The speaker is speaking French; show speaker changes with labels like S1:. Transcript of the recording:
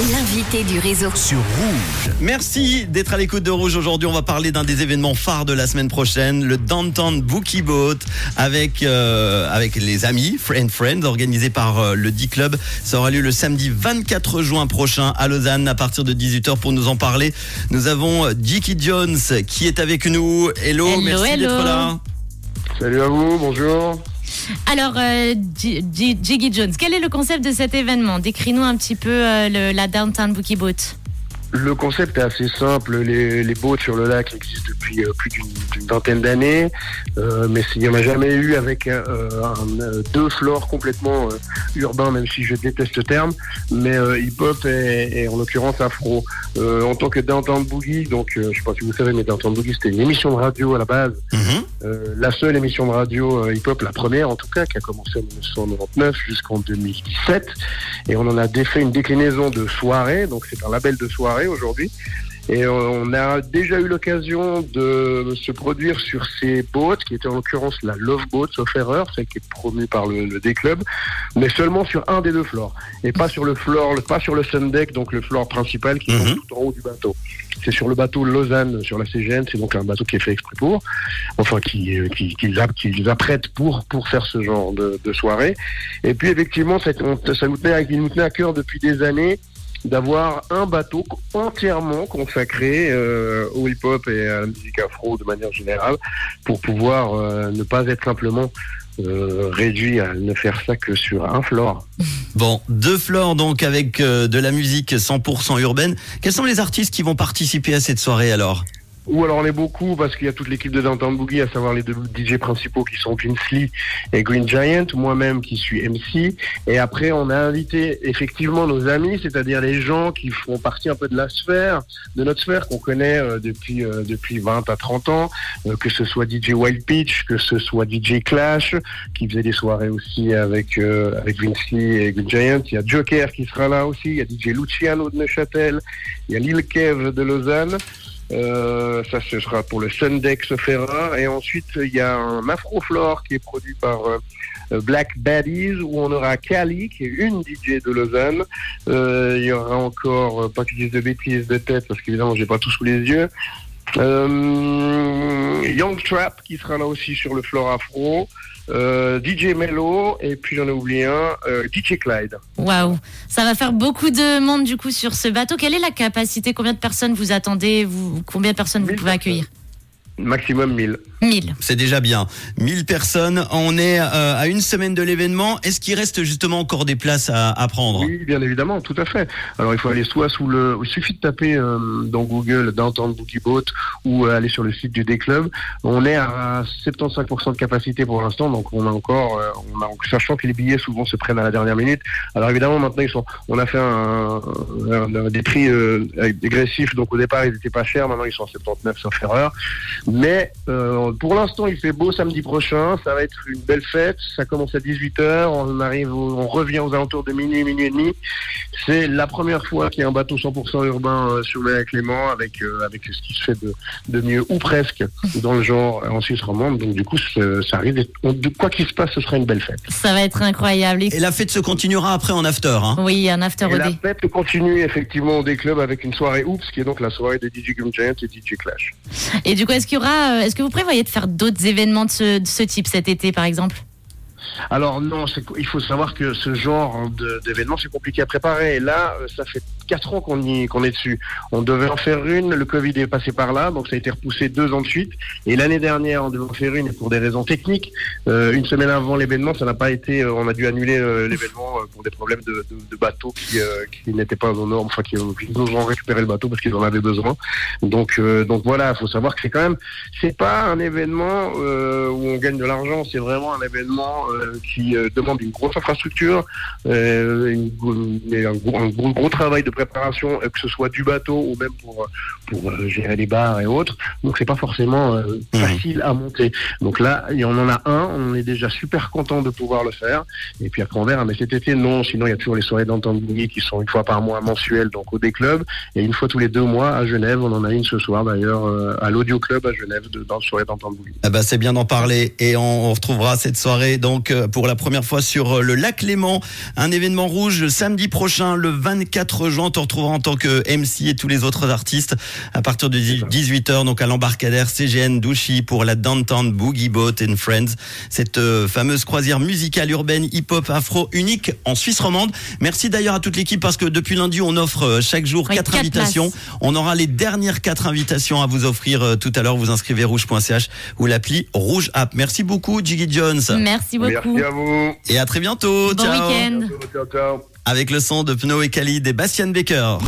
S1: L'invité du réseau.
S2: sur Rouge.
S3: Merci d'être à l'écoute de Rouge. Aujourd'hui, on va parler d'un des événements phares de la semaine prochaine, le Downtown Bookie Boat, avec euh, avec les amis Friend Friends, organisé par euh, le D-Club. Ça aura lieu le samedi 24 juin prochain à Lausanne à partir de 18h pour nous en parler. Nous avons euh, Jiki Jones qui est avec nous. Hello,
S4: Hello,
S3: merci d'être là.
S5: Salut à vous, bonjour.
S4: Alors, euh, Jiggy Jones, quel est le concept de cet événement? Décris-nous un petit peu euh, la Downtown Bookie Boat.
S5: Le concept est assez simple. Les, les boats sur le lac existent depuis euh, plus d'une vingtaine d'années, euh, mais il n'y en a jamais eu avec euh, un, euh, deux flores complètement euh, urbains, même si je déteste ce terme, mais euh, hip-hop et, et en l'occurrence afro. Euh, en tant que Downtown Boogie, donc euh, je sais pas si vous savez, mais Downtown Boogie c'était une émission de radio à la base,
S3: Mhm.
S5: Euh, la seule émission de radio hip-hop, la première en tout cas, qui a commencé en 1999 jusqu'en 2017. Et on en a défait une déclinaison de soirée, donc c'est un label de soirée aujourd'hui. Et on a déjà eu l'occasion de se produire sur ces boats, qui était en l'occurrence la Love Boat, sauf erreur, celle qui est promue par le, le D-Club, mais seulement sur un des deux floors. Et pas sur le floor, pas sur le sun deck, donc le floor principal qui est
S3: Mhm.
S5: tout en haut du bateau. C'est sur le bateau Lausanne, sur la CGN, c'est donc un bateau qui est fait exprès pour, enfin qui, euh, qui, qui, qui apprête pour, pour faire ce genre de, de soirée. Et puis effectivement, ça, nous tenait, nous tenait à cœur depuis des années d'avoir un bateau entièrement consacré euh, au hip-hop et à la musique afro de manière générale, pour pouvoir euh, ne pas être simplement euh, réduit à ne faire ça que sur un floor.
S3: Bon, deux fleurs donc avec euh, de la musique 100% urbaine. Quels sont les artistes qui vont participer à cette soirée alors?
S5: Ou alors on est beaucoup parce qu'il y a toute l'équipe de Downtown Boogie, à savoir les deux DJ principaux qui sont Lee et Green Giant, moi-même qui suis MC. Et après on a invité effectivement nos amis, c'est-à-dire les gens qui font partie un peu de la sphère, de notre sphère qu'on connaît euh, depuis euh, depuis 20 à 30 ans, euh, que ce soit DJ Wild Peach, que ce soit DJ Clash, qui faisait des soirées aussi avec euh, avec Vince Lee et Green Giant. Il y a Joker qui sera là aussi, il y a DJ Luciano de Neuchâtel, il y a Lil Kev de Lausanne. Euh, ça, ce sera pour le Sundex Ferra. Et ensuite, il y a un Afroflore qui est produit par euh, Black Baddies, où on aura Kali, qui est une DJ de Lausanne. Euh, il y aura encore, pas que je de bêtises de tête, parce qu'évidemment, j'ai pas tout sous les yeux. Young Trap, qui sera là aussi sur le floor afro. Euh, DJ Mello, et puis j'en ai oublié un, euh, DJ Clyde.
S4: Waouh, ça va faire beaucoup de monde du coup sur ce bateau. Quelle est la capacité? Combien de personnes vous attendez? Vous, Combien de personnes vous pouvez accueillir?
S5: Maximum 1000.
S4: 1000.
S3: C'est déjà bien. 1000 personnes. On est euh, à une semaine de l'événement. Est-ce qu'il reste justement encore des places à, à prendre?
S5: Oui, bien évidemment, tout à fait. Alors il faut aller soit sous le, il suffit de taper euh, dans Google Downtown Boogie Boat ou euh, aller sur le site du D-Club. On est à 75% de capacité pour l'instant, donc on a encore, euh, on a, sachant que les billets souvent se prennent à la dernière minute. Alors évidemment maintenant ils sont, on a fait un, un- un- des prix euh, dégressifs, donc au départ ils étaient pas chers, maintenant ils sont à 79 sauf erreur. Mais euh, pour l'instant, il fait beau samedi prochain. Ça va être une belle fête. Ça commence à 18h. On arrive, au- on revient aux alentours de minuit, minuit et demi. C'est la première fois qu'il y a un bateau 100% urbain euh, sur le lac Léman avec euh, avec ce qui se fait de, de mieux ou presque dans le genre euh, en Suisse romande. Donc du coup, ça arrive. De quoi qu'il se passe, ce sera une belle fête.
S4: Ça va être incroyable. Et-
S3: Et la fête se continuera après en after. Hein
S4: Oui, un after
S5: Et la fête continue effectivement au des clubs avec une soirée Oops, qui est donc la soirée de DJ Green Giant et DJ Clash.
S4: Et du coup, est-ce euh, est-ce que vous prévoyez de faire d'autres événements de ce type cet été, par exemple?
S5: Alors non, il faut savoir que ce genre d'événement, c'est compliqué à préparer. Et là, euh, ça fait quatre ans qu'on qu'on est dessus. On devait en faire une, le Covid est passé par là, donc ça a été repoussé deux ans de suite. Et l'année dernière, on devait en faire une pour des raisons techniques. euh, une semaine avant l'événement, ça n'a pas été. euh, on a dû annuler l'événement pour des problèmes de, bateaux qui, qui n'étaient pas aux normes, enfin qui, qui ont récupéré le bateau parce qu'ils en avaient besoin. Donc donc voilà, il faut savoir que c'est quand même c'est pas un événement où on gagne de l'argent, c'est vraiment un événement qui euh, demande une grosse infrastructure, euh, une, une- un, gros, un gros, gros travail de préparation, euh, que ce soit du bateau ou même pour pour euh, gérer les bars et autres. Donc c'est pas forcément euh,
S3: Mhm.
S5: facile à monter. Donc là, y en a un, on est déjà super content de pouvoir le faire. Et puis après on verra. Mais cet été non, sinon il y a toujours les soirées boogie qui sont une fois par mois mensuelles donc au D-Club et une fois tous les deux mois à Genève. On en a une ce soir d'ailleurs euh, à l'Audio Club à Genève de, dans le soirée boogie.
S3: Ah bah, c'est bien d'en parler et on, on retrouvera cette soirée donc euh, pour la première fois sur euh, le lac Léman, un événement rouge samedi prochain le 24 juin. on te retrouvera en tant que MC et tous les autres artistes à partir de 18h, donc à l'embarcadère CGN Douchy pour la Downtown Boogie Boat and Friends. Cette euh, fameuse croisière musicale urbaine hip-hop afro unique en Suisse romande. Merci d'ailleurs à toute l'équipe parce que depuis lundi, on offre euh, chaque jour quatre
S4: quatre
S3: invitations.
S4: places.
S3: On aura les dernières quatre invitations à vous offrir euh, tout à l'heure. Vous inscrivez rouge.ch ou l'appli Rouge App. Merci beaucoup, Jiggy Jones.
S4: Merci beaucoup.
S5: Merci à vous.
S3: Et à très bientôt.
S4: Bon
S3: Ciao.
S4: week-end.
S3: Avec le son de Pno et Khalid et Bastian Baker.